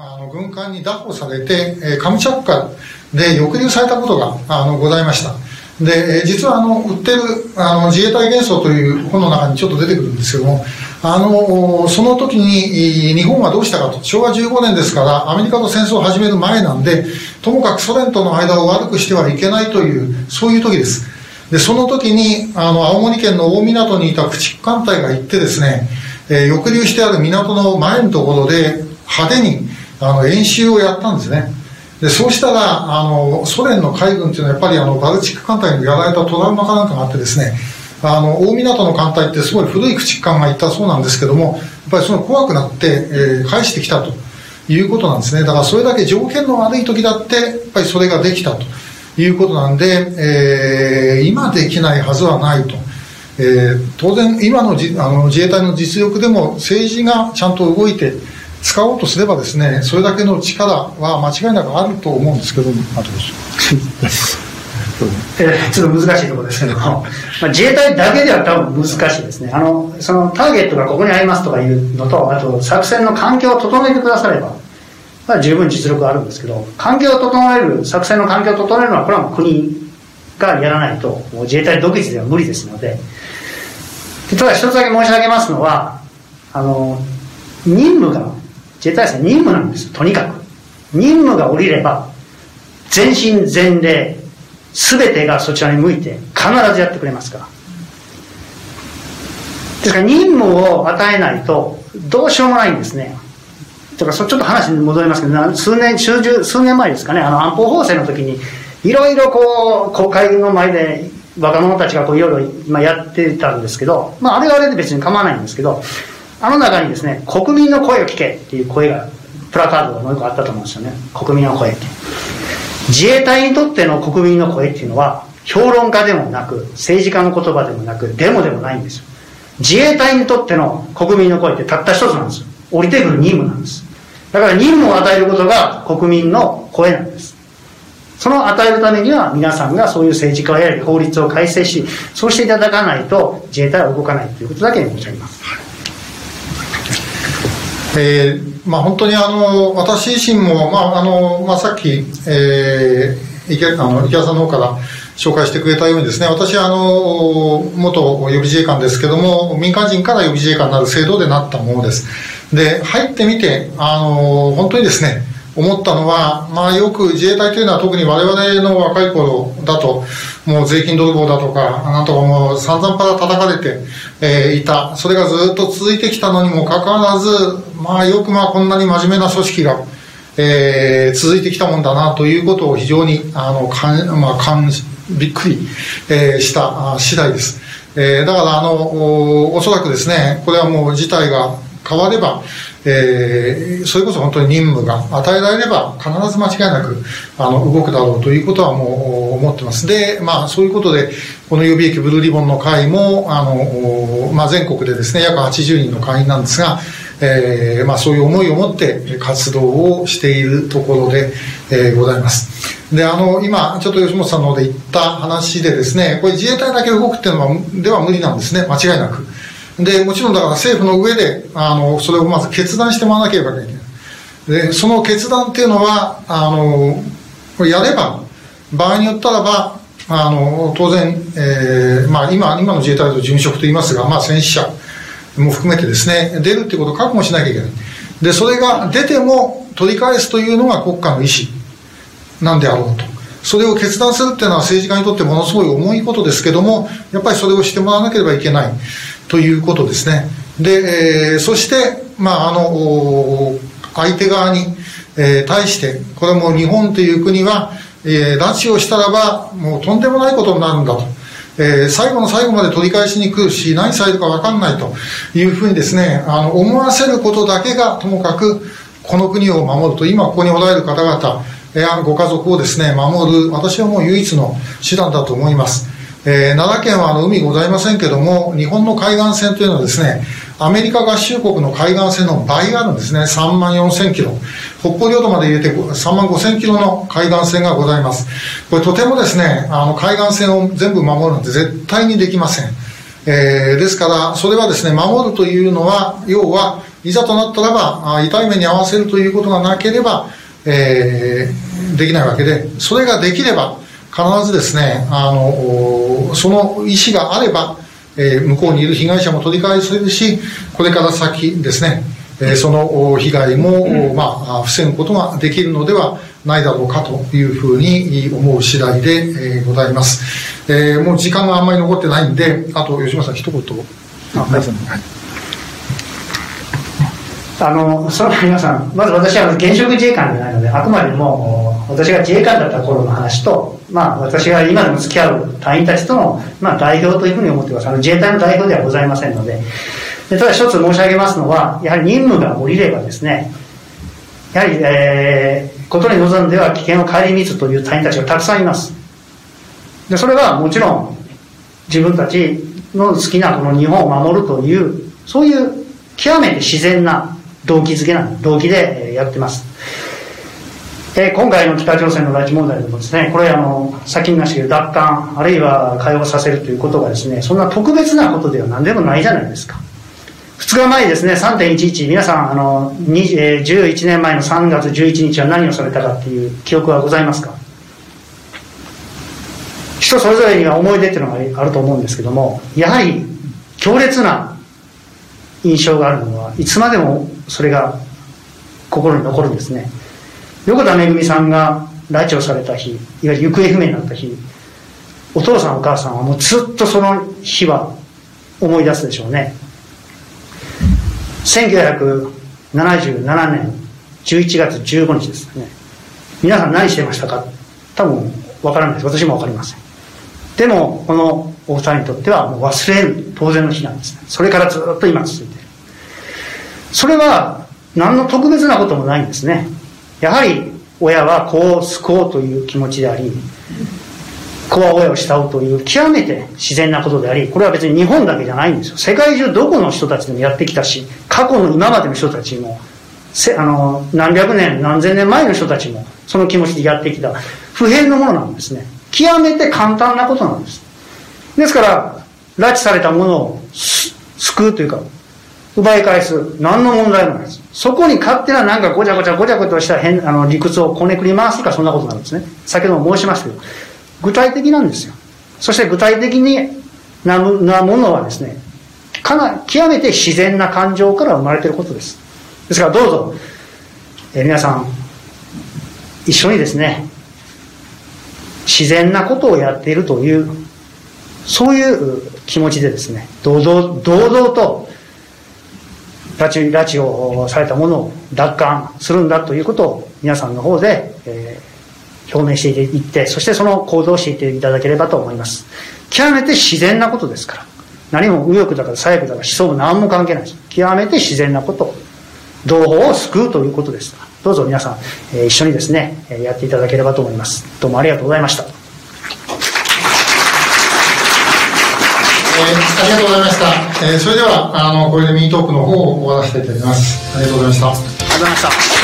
あの軍艦に拿捕されて、えー、カムチャッカで抑留されたことがあのございました。で、実はあの、売ってるあの自衛隊幻想という本の中にちょっと出てくるんですけども、あの、その時に日本はどうしたかと、昭和15年ですからアメリカと戦争を始める前なんで、ともかくソ連との間を悪くしてはいけないという、そういう時です。で、その時に、あの、青森県の大港にいた駆逐艦隊が行ってですね、えー、抑留してある港の前のところで派手にあの演習をやったんですね。でそうしたらあのソ連の海軍っていうのはやっぱりあのバルチック艦隊にやられたトラウマかなんかがあってですねあの大港の艦隊ってすごい古い駆逐艦がいたそうなんですけどもやっぱりその怖くなって、えー、返してきたということなんですねだからそれだけ条件の悪い時だってやっぱりそれができたということなんで、えー、今できないはずはないと。えー、当然今のじあの自衛隊の実力でも政治がちゃんと動いて使おうとすればですねそれだけの力は間違いなくあると思うんですけども。あとえちょっと難しいところですけども、まあ、自衛隊だけでは多分難しいですね。あのそのターゲットがここにありますとかいうのとあと作戦の環境を整えてくだされば、まあ、十分実力あるんですけど環境を整える作戦の環境を整えるのはこれはもう国がやらないともう自衛隊独自では無理ですのでただ一つだけ申し上げますのはあの任務が自衛隊は任務なんです。とにかく。任務が下りれば全身全霊全てがそちらに向いて必ずやってくれますから。ですから任務を与えないとどうしようもないんですね。だからちょっと話に戻りますけど数年数十数年前ですかね。あの安保法制の時にいろいろこう国会の前で若者たちがこういろいろやってたんですけど、まあ、あれはあれで別に構わないんですけどあの中にですね、国民の声を聞けっていう声が、プラカードがもう一個あったと思うんですよね。国民の声って。自衛隊にとっての国民の声っていうのは、評論家でもなく、政治家の言葉でもなく、デモでもないんですよ。自衛隊にとっての国民の声ってたった一つなんですよ。降りてくる任務なんです。だから任務を与えることが国民の声なんです。その与えるためには皆さんがそういう政治家をやり法律を改正し、そうしていただかないと自衛隊は動かないということだけに申し上げます。えーまあ、本当にあの私自身も、まああのまあ、さっき、えー、池あの池谷さんの方から紹介してくれたようにですね私はあの元予備自衛官ですけども民間人から予備自衛官になる制度でなったものです。で入ってみてあの本当にですね思ったのは、まあ、よく自衛隊というのは特に我々の若い頃だともう税金泥棒だとかなんとかもう散々パラ叩かれて、えー、いたそれがずっと続いてきたのにもかかわらず、まあ、よくまあこんなに真面目な組織が、えー、続いてきたもんだなということを非常にあのかん、まあ、かんびっくり、えー、した次第です。えー、だからあのおおそらくですねこれはもう事態が変わればえー、それこそ本当に任務が与えられれば必ず間違いなくあの動くだろうということはもう思ってます。で、まあ、そういうことでこの予備役ブルーリボンの会もあの、まあ、全国でですね約80人の会員なんですが、えーまあ、そういう思いを持って活動をしているところで、えー、ございます。であの今ちょっと吉本さんの方で言った話でですねこれ自衛隊だけ動くっていうのはでは無理なんですね。間違いなく。で、もちろんだから政府の上で、あの、それをまず決断してもらわなければいけない。で、その決断っていうのは、あの、やれば、場合によったらば、あの、当然、えー、まあ今、今の自衛隊と事務職と言いますが、まあ戦死者も含めてですね、出るっていうことを覚悟しなきゃいけない。で、それが出ても取り返すというのが国家の意思なんであろうと。それを決断するっていうのは政治家にとってものすごい重いことですけども、やっぱりそれをしてもらわなければいけない。ということですね。で、えー、そして、まあ、あの、相手側に、えー、対して、これも日本という国は、えー、拉致をしたらば、もうとんでもないことになるんだと。えー、最後の最後まで取り返しに来るし、何されるか分かんないというふうにですね、あの、思わせることだけが、ともかく、この国を守ると、今ここにおられる方々、えー、ご家族をですね、守る、私はもう唯一の手段だと思います。えー、奈良県はあの海ございませんけども、日本の海岸線というのはですね、アメリカ合衆国の海岸線の倍あるんですね。3万4千キロ。北方領土まで入れて3万5千キロの海岸線がございます。これとてもですね、あの海岸線を全部守るなんて絶対にできません。えー、ですから、それはですね、守るというのは、要は、いざとなったらば痛い目に遭わせるということがなければ、えーできないわけでそれができれば必ずですねあのその意思があれば、えー向こうにいる被害者も取り返せるしこれから先ですねえーそのお被害も、まあ、防ぐことができるのではないだろうかというふうに思う次第で、えーございます、えーもう時間があんまり残ってないんであと吉村さん一言。あはい。はいあの、その皆さん、まず私は現職自衛官じゃないので、あくまでも、私が自衛官だった頃の話と、まあ、私が今でも付き合う隊員たちとの、まあ、代表というふうに思ってます。あの、自衛隊の代表ではございませんので。でただ一つ申し上げますのは、やはり任務が下りればですね、やはり、えー、ことに臨んでは危険を顧みずという隊員たちがたくさんいます。で、それはもちろん、自分たちの好きなこの日本を守るという、そういう極めて自然な動機づけな動機でやってます。え今回の北朝鮮の拉致問題でもですね、これあの、さっき言いましたけ、奪還、あるいは解放させるということがですね、そんな特別なことでは何でもないじゃないですか。2日前ですね、3.11、皆さん、あの、えー11年前の3月11日は何をされたかっていう記憶はございますか？人それぞれには思い出っていうのがあると思うんですけども、やはり強烈な印象があるのはいつまでもそれが心に残るんですね。横田めぐみさんが拉致をされた日、いわゆる行方不明になった日、お父さんお母さんはもうずっとその日は思い出すでしょうね。1977年11月15日ですね。皆さん何してましたか？多分わからないです。私もわかりません。でも、このお二人にとってはもう忘れる当然の日なんですね。それからずっと今続いている。それは何の特別なこともないんですね。やはり親は子を救おうという気持ちであり、子は親を慕うという極めて自然なことであり、これは別に日本だけじゃないんですよ。世界中どこの人たちでもやってきたし、過去の今までの人たちも、せあの何百年、何千年前の人たちもその気持ちでやってきた普遍のものなんですね。極めて簡単なことなんです。ですから、拉致されたものを救うというか、奪い返す。何の問題もないです。そこに勝手ななんかごちゃごちゃごちゃごちゃした変あの理屈をこねくり回すかそんなことなんですね。先ほども申しましたけど、具体的なんですよ。そして具体的になもなものはですね、かな極めて自然な感情から生まれていることです。ですからどうぞ、え皆さん、一緒にですね、自然なことをやっているという、そういう気持ちでですね、堂々堂々と拉致拉致をされたものを奪還するんだということを皆さんの方で、えー表明していって、そしてその行動をしていただければと思います。極めて自然なことですから。何も右翼だから左翼だから思想も何も関係ないです。極めて自然なこと。同胞を救うということです。どうぞ皆さん、えー一緒にですね、やっていただければと思います。どうもありがとうございました。えーありがとうございました。えーそれでは、あの、これでミニトークの方を終わらせていただきます。ありがとうございました。ありがとうございました。